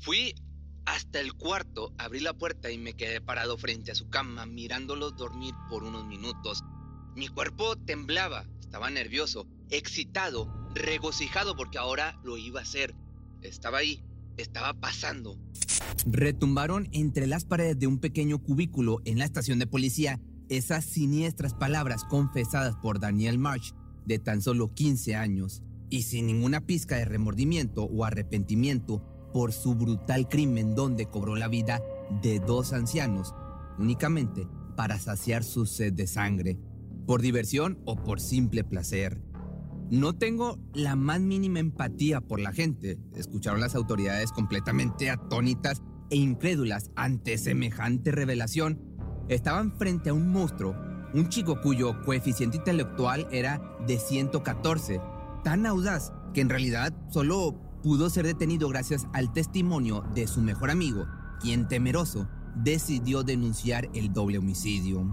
Fui hasta el cuarto, abrí la puerta y me quedé parado frente a su cama, mirándolo dormir por unos minutos. Mi cuerpo temblaba, estaba nervioso, excitado, regocijado porque ahora lo iba a hacer. Estaba ahí, estaba pasando. Retumbaron entre las paredes de un pequeño cubículo en la estación de policía esas siniestras palabras confesadas por Daniel March, de tan solo 15 años, y sin ninguna pizca de remordimiento o arrepentimiento por su brutal crimen donde cobró la vida de dos ancianos, únicamente para saciar su sed de sangre, por diversión o por simple placer. No tengo la más mínima empatía por la gente. Escucharon las autoridades completamente atónitas e incrédulas ante semejante revelación. Estaban frente a un monstruo, un chico cuyo coeficiente intelectual era de 114, tan audaz que en realidad solo pudo ser detenido gracias al testimonio de su mejor amigo, quien temeroso decidió denunciar el doble homicidio.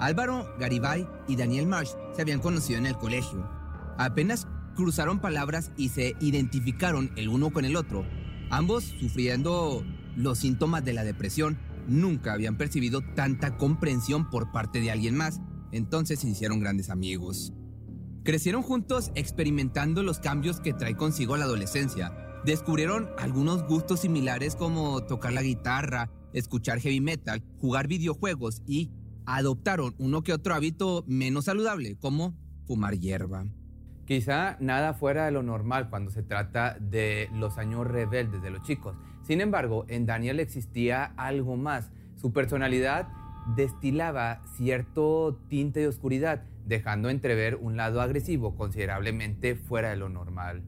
Álvaro Garibay y Daniel Marsh se habían conocido en el colegio. Apenas cruzaron palabras y se identificaron el uno con el otro, ambos sufriendo los síntomas de la depresión. Nunca habían percibido tanta comprensión por parte de alguien más, entonces se hicieron grandes amigos. Crecieron juntos experimentando los cambios que trae consigo la adolescencia. Descubrieron algunos gustos similares como tocar la guitarra, escuchar heavy metal, jugar videojuegos y adoptaron uno que otro hábito menos saludable, como fumar hierba. Quizá nada fuera de lo normal cuando se trata de los años rebeldes de los chicos. Sin embargo, en Daniel existía algo más. Su personalidad destilaba cierto tinte de oscuridad, dejando entrever un lado agresivo considerablemente fuera de lo normal.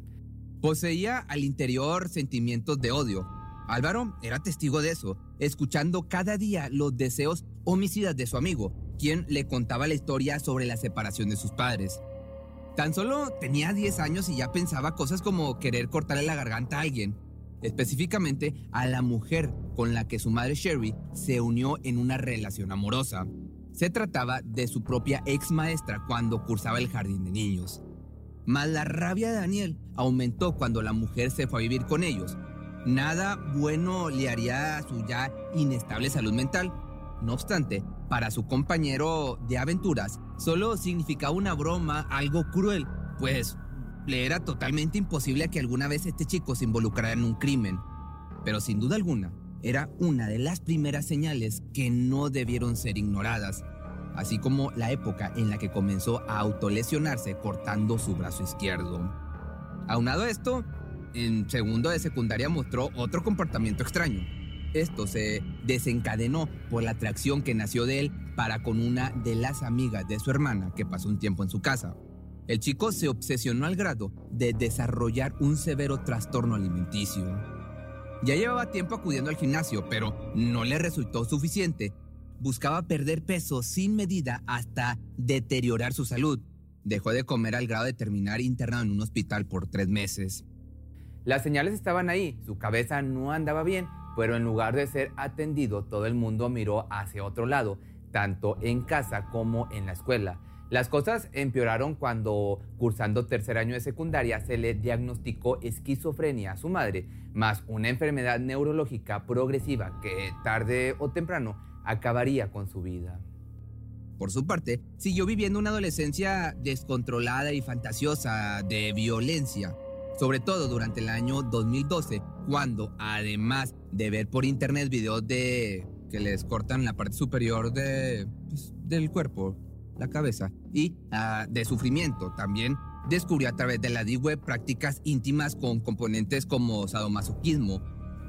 Poseía al interior sentimientos de odio. Álvaro era testigo de eso, escuchando cada día los deseos homicidas de su amigo, quien le contaba la historia sobre la separación de sus padres. Tan solo tenía 10 años y ya pensaba cosas como querer cortarle la garganta a alguien, específicamente a la mujer con la que su madre Sherry se unió en una relación amorosa. Se trataba de su propia ex maestra cuando cursaba el jardín de niños. Mas la rabia de Daniel aumentó cuando la mujer se fue a vivir con ellos. Nada bueno le haría a su ya inestable salud mental. No obstante, para su compañero de aventuras, solo significaba una broma, algo cruel, pues le era totalmente imposible que alguna vez este chico se involucrara en un crimen. Pero sin duda alguna, era una de las primeras señales que no debieron ser ignoradas, así como la época en la que comenzó a autolesionarse cortando su brazo izquierdo. Aunado esto, en segundo de secundaria mostró otro comportamiento extraño. Esto se desencadenó por la atracción que nació de él para con una de las amigas de su hermana que pasó un tiempo en su casa. El chico se obsesionó al grado de desarrollar un severo trastorno alimenticio. Ya llevaba tiempo acudiendo al gimnasio, pero no le resultó suficiente. Buscaba perder peso sin medida hasta deteriorar su salud. Dejó de comer al grado de terminar internado en un hospital por tres meses. Las señales estaban ahí, su cabeza no andaba bien pero en lugar de ser atendido, todo el mundo miró hacia otro lado, tanto en casa como en la escuela. Las cosas empeoraron cuando, cursando tercer año de secundaria, se le diagnosticó esquizofrenia a su madre, más una enfermedad neurológica progresiva que tarde o temprano acabaría con su vida. Por su parte, siguió viviendo una adolescencia descontrolada y fantasiosa de violencia, sobre todo durante el año 2012, cuando además de ver por internet videos de que les cortan la parte superior de, pues, del cuerpo, la cabeza, y ah, de sufrimiento, también descubrió a través de la D-Web prácticas íntimas con componentes como sadomasoquismo,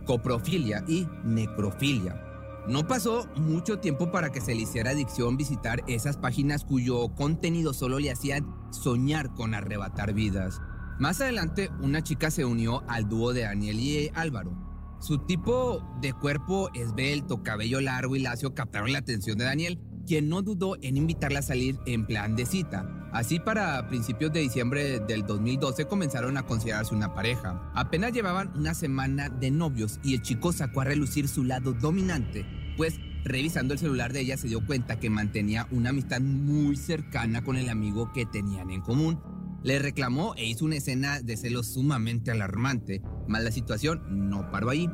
coprofilia y necrofilia. No pasó mucho tiempo para que se le hiciera adicción visitar esas páginas cuyo contenido solo le hacían soñar con arrebatar vidas. Más adelante, una chica se unió al dúo de Daniel y Álvaro. Su tipo de cuerpo esbelto, cabello largo y lacio captaron la atención de Daniel, quien no dudó en invitarla a salir en plan de cita. Así para principios de diciembre del 2012 comenzaron a considerarse una pareja. Apenas llevaban una semana de novios y el chico sacó a relucir su lado dominante, pues revisando el celular de ella se dio cuenta que mantenía una amistad muy cercana con el amigo que tenían en común. Le reclamó e hizo una escena de celos sumamente alarmante, mas la situación no paró ahí.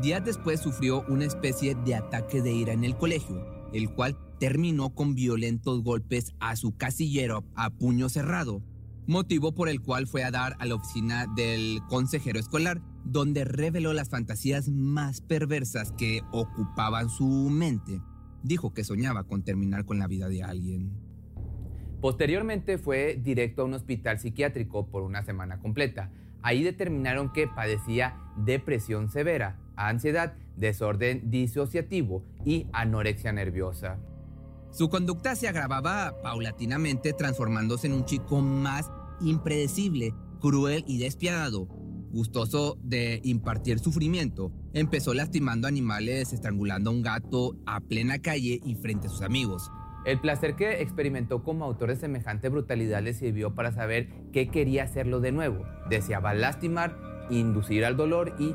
Días después sufrió una especie de ataque de ira en el colegio, el cual terminó con violentos golpes a su casillero a puño cerrado, motivo por el cual fue a dar a la oficina del consejero escolar, donde reveló las fantasías más perversas que ocupaban su mente. Dijo que soñaba con terminar con la vida de alguien. Posteriormente fue directo a un hospital psiquiátrico por una semana completa. Ahí determinaron que padecía depresión severa, ansiedad, desorden disociativo y anorexia nerviosa. Su conducta se agravaba paulatinamente transformándose en un chico más impredecible, cruel y despiadado. Gustoso de impartir sufrimiento, empezó lastimando animales, estrangulando a un gato a plena calle y frente a sus amigos. El placer que experimentó como autor de semejante brutalidad le sirvió para saber qué quería hacerlo de nuevo. Deseaba lastimar, inducir al dolor y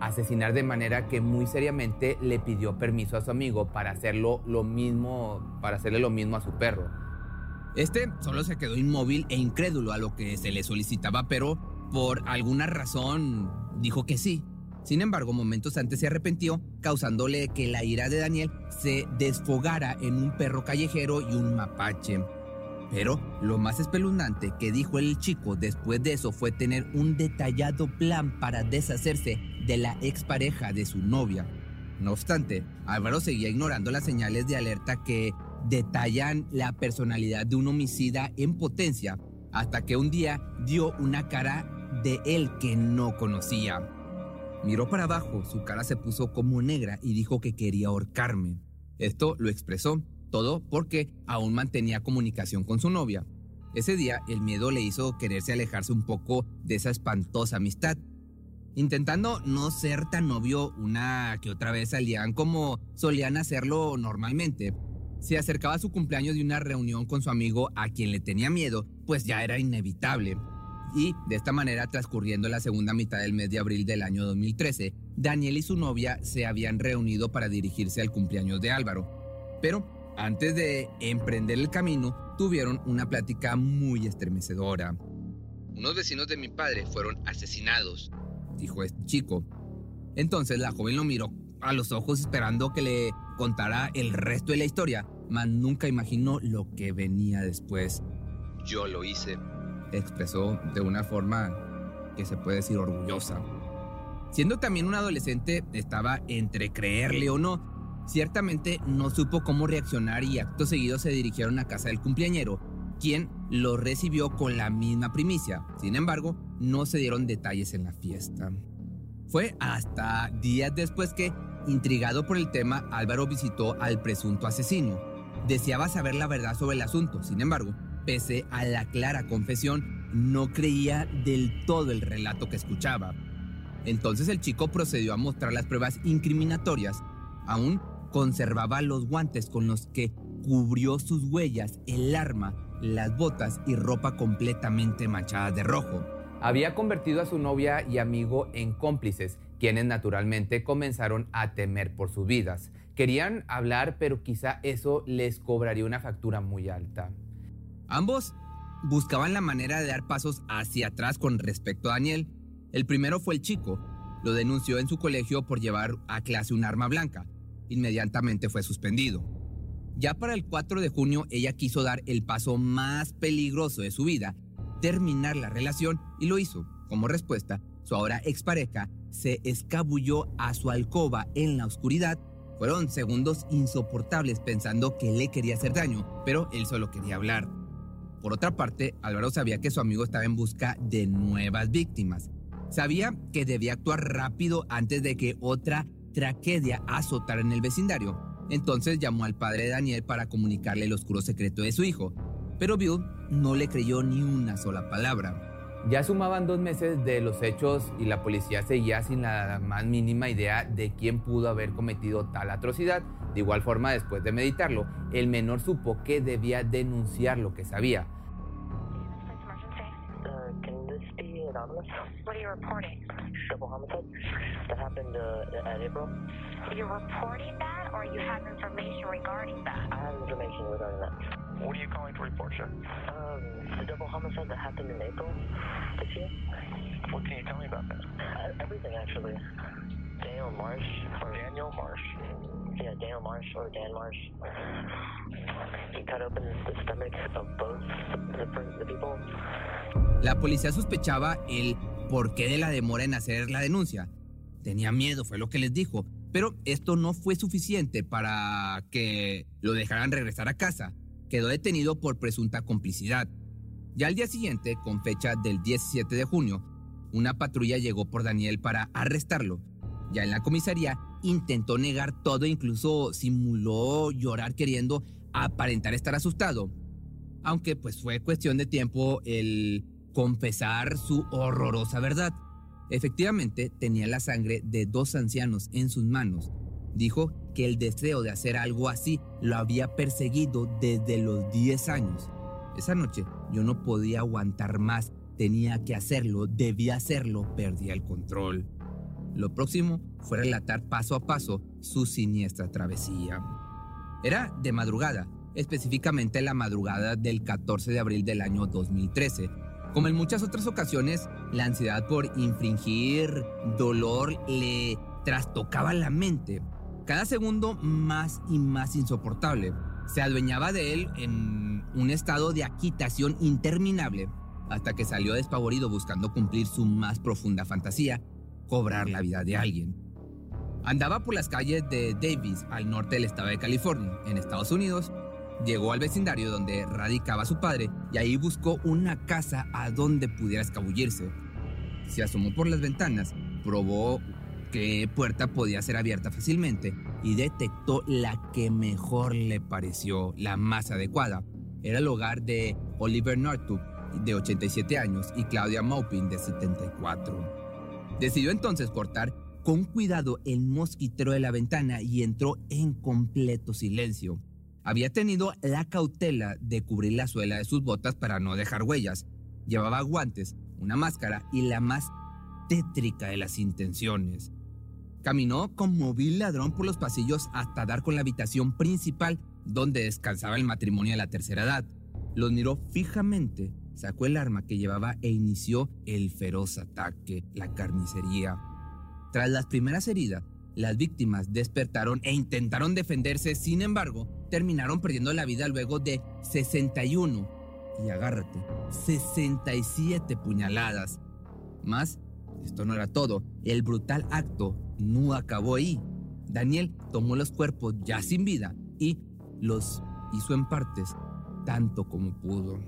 asesinar de manera que muy seriamente le pidió permiso a su amigo para hacerlo lo mismo, para hacerle lo mismo a su perro. Este solo se quedó inmóvil e incrédulo a lo que se le solicitaba, pero por alguna razón dijo que sí. Sin embargo, momentos antes se arrepintió, causándole que la ira de Daniel se desfogara en un perro callejero y un mapache. Pero lo más espeluznante que dijo el chico después de eso fue tener un detallado plan para deshacerse de la expareja de su novia. No obstante, Álvaro seguía ignorando las señales de alerta que detallan la personalidad de un homicida en potencia, hasta que un día dio una cara de él que no conocía. Miró para abajo, su cara se puso como negra y dijo que quería ahorcarme. Esto lo expresó todo porque aún mantenía comunicación con su novia. Ese día el miedo le hizo quererse alejarse un poco de esa espantosa amistad. Intentando no ser tan novio una que otra vez salían como solían hacerlo normalmente. Se acercaba su cumpleaños de una reunión con su amigo a quien le tenía miedo, pues ya era inevitable. Y de esta manera, transcurriendo la segunda mitad del mes de abril del año 2013, Daniel y su novia se habían reunido para dirigirse al cumpleaños de Álvaro. Pero antes de emprender el camino, tuvieron una plática muy estremecedora. Unos vecinos de mi padre fueron asesinados, dijo este chico. Entonces la joven lo miró a los ojos esperando que le contara el resto de la historia, mas nunca imaginó lo que venía después. Yo lo hice, expresó de una forma que se puede decir orgullosa. Siendo también un adolescente, estaba entre creerle o no, Ciertamente no supo cómo reaccionar y acto seguido se dirigieron a casa del cumpleañero, quien lo recibió con la misma primicia. Sin embargo, no se dieron detalles en la fiesta. Fue hasta días después que, intrigado por el tema, Álvaro visitó al presunto asesino. Deseaba saber la verdad sobre el asunto, sin embargo, pese a la clara confesión, no creía del todo el relato que escuchaba. Entonces el chico procedió a mostrar las pruebas incriminatorias, aún Conservaba los guantes con los que cubrió sus huellas, el arma, las botas y ropa completamente manchadas de rojo. Había convertido a su novia y amigo en cómplices, quienes naturalmente comenzaron a temer por sus vidas. Querían hablar, pero quizá eso les cobraría una factura muy alta. Ambos buscaban la manera de dar pasos hacia atrás con respecto a Daniel. El primero fue el chico. Lo denunció en su colegio por llevar a clase un arma blanca inmediatamente fue suspendido. Ya para el 4 de junio ella quiso dar el paso más peligroso de su vida, terminar la relación y lo hizo. Como respuesta, su ahora expareja se escabulló a su alcoba en la oscuridad. Fueron segundos insoportables pensando que le quería hacer daño, pero él solo quería hablar. Por otra parte, Álvaro sabía que su amigo estaba en busca de nuevas víctimas. Sabía que debía actuar rápido antes de que otra tragedia azotara en el vecindario. Entonces llamó al padre de Daniel para comunicarle el oscuro secreto de su hijo. Pero Bill no le creyó ni una sola palabra. Ya sumaban dos meses de los hechos y la policía seguía sin la más mínima idea de quién pudo haber cometido tal atrocidad. De igual forma, después de meditarlo, el menor supo que debía denunciar lo que sabía. What are you reporting? Double homicide that happened uh, at April. You're reporting that, or you have information regarding that? I have information regarding that. What are you calling to report, sir? Um, the double homicide that happened in April this year. What can you tell me about that? Uh, everything, actually. Daniel Marsh. Or Daniel Marsh. Yeah, Daniel Marsh or Dan Marsh. He cut open the stomach of both the, the people. La policía sospechaba el porqué de la demora en hacer la denuncia. Tenía miedo, fue lo que les dijo. Pero esto no fue suficiente para que lo dejaran regresar a casa. Quedó detenido por presunta complicidad. Ya al día siguiente, con fecha del 17 de junio, una patrulla llegó por Daniel para arrestarlo. Ya en la comisaría intentó negar todo, incluso simuló llorar queriendo aparentar estar asustado. Aunque pues fue cuestión de tiempo el confesar su horrorosa verdad. Efectivamente, tenía la sangre de dos ancianos en sus manos. Dijo que el deseo de hacer algo así lo había perseguido desde los 10 años. Esa noche yo no podía aguantar más, tenía que hacerlo, debía hacerlo, perdía el control. Lo próximo fue relatar paso a paso su siniestra travesía. Era de madrugada, específicamente la madrugada del 14 de abril del año 2013, como en muchas otras ocasiones, la ansiedad por infringir dolor le trastocaba la mente, cada segundo más y más insoportable. Se adueñaba de él en un estado de agitación interminable, hasta que salió despavorido buscando cumplir su más profunda fantasía, cobrar la vida de alguien. Andaba por las calles de Davis, al norte del estado de California, en Estados Unidos, Llegó al vecindario donde radicaba su padre y ahí buscó una casa a donde pudiera escabullirse. Se asomó por las ventanas, probó qué puerta podía ser abierta fácilmente y detectó la que mejor le pareció, la más adecuada. Era el hogar de Oliver Northup, de 87 años, y Claudia Maupin, de 74. Decidió entonces cortar con cuidado el mosquitero de la ventana y entró en completo silencio. Había tenido la cautela de cubrir la suela de sus botas para no dejar huellas. Llevaba guantes, una máscara y la más tétrica de las intenciones. Caminó como vil ladrón por los pasillos hasta dar con la habitación principal donde descansaba el matrimonio de la tercera edad. Los miró fijamente, sacó el arma que llevaba e inició el feroz ataque, la carnicería. Tras las primeras heridas, las víctimas despertaron e intentaron defenderse, sin embargo, terminaron perdiendo la vida luego de 61, y agárrate, 67 puñaladas. Más, esto no era todo, el brutal acto no acabó ahí. Daniel tomó los cuerpos ya sin vida y los hizo en partes, tanto como pudo.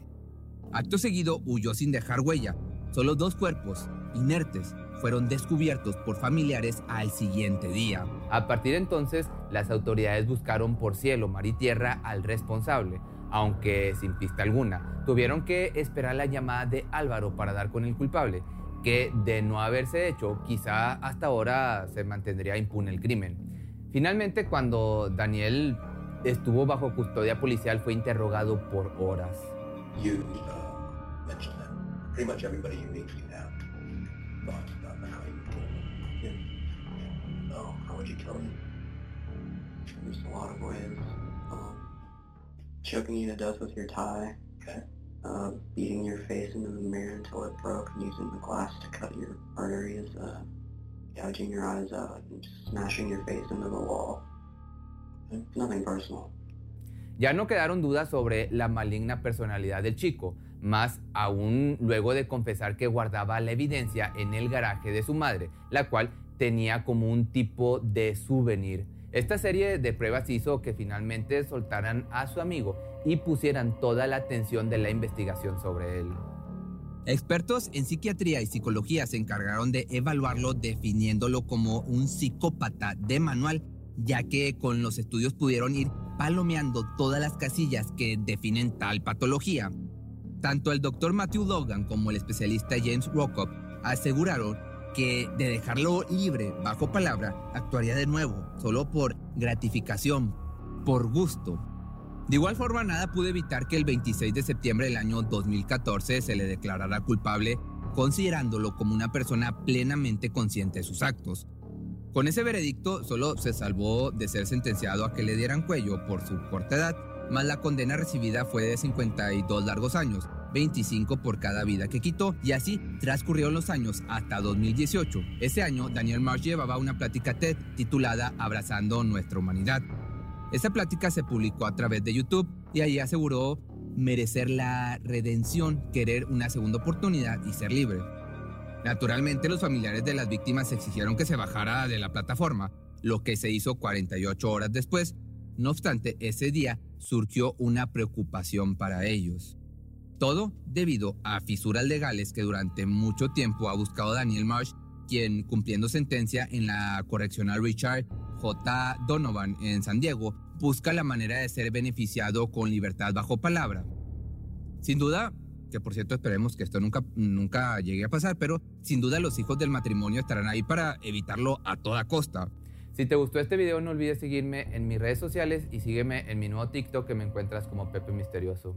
Acto seguido huyó sin dejar huella, solo dos cuerpos, inertes, fueron descubiertos por familiares al siguiente día. A partir de entonces, las autoridades buscaron por cielo, mar y tierra al responsable, aunque sin pista alguna. Tuvieron que esperar la llamada de Álvaro para dar con el culpable, que de no haberse hecho, quizá hasta ahora se mantendría impune el crimen. Finalmente, cuando Daniel estuvo bajo custodia policial, fue interrogado por horas. would There's a lot of ways. Um, choking you to death with your tie. Uh, beating your face into the mirror until it broke and using the glass to cut your arteries. Uh, gouging your eyes out and smashing your face into the wall. Nothing personal. Ya no quedaron dudas sobre la maligna personalidad del chico, más aún luego de confesar que guardaba la evidencia en el garaje de su madre, la cual tenía como un tipo de souvenir. Esta serie de pruebas hizo que finalmente soltaran a su amigo y pusieran toda la atención de la investigación sobre él. Expertos en psiquiatría y psicología se encargaron de evaluarlo definiéndolo como un psicópata de manual, ya que con los estudios pudieron ir palomeando todas las casillas que definen tal patología. Tanto el doctor Matthew Logan como el especialista James Rockoff aseguraron que de dejarlo libre bajo palabra actuaría de nuevo, solo por gratificación, por gusto. De igual forma, nada pudo evitar que el 26 de septiembre del año 2014 se le declarara culpable, considerándolo como una persona plenamente consciente de sus actos. Con ese veredicto, solo se salvó de ser sentenciado a que le dieran cuello por su corta edad, más la condena recibida fue de 52 largos años, 25 por cada vida que quitó, y así transcurrieron los años hasta 2018. Ese año, Daniel Marsh llevaba una plática TED titulada Abrazando nuestra humanidad. Esta plática se publicó a través de YouTube y ahí aseguró merecer la redención, querer una segunda oportunidad y ser libre. Naturalmente los familiares de las víctimas exigieron que se bajara de la plataforma, lo que se hizo 48 horas después. No obstante, ese día surgió una preocupación para ellos. Todo debido a fisuras legales que durante mucho tiempo ha buscado Daniel Marsh, quien cumpliendo sentencia en la correccional Richard J. Donovan en San Diego, busca la manera de ser beneficiado con libertad bajo palabra. Sin duda, que por cierto esperemos que esto nunca, nunca llegue a pasar, pero sin duda los hijos del matrimonio estarán ahí para evitarlo a toda costa. Si te gustó este video no olvides seguirme en mis redes sociales y sígueme en mi nuevo TikTok que me encuentras como Pepe Misterioso.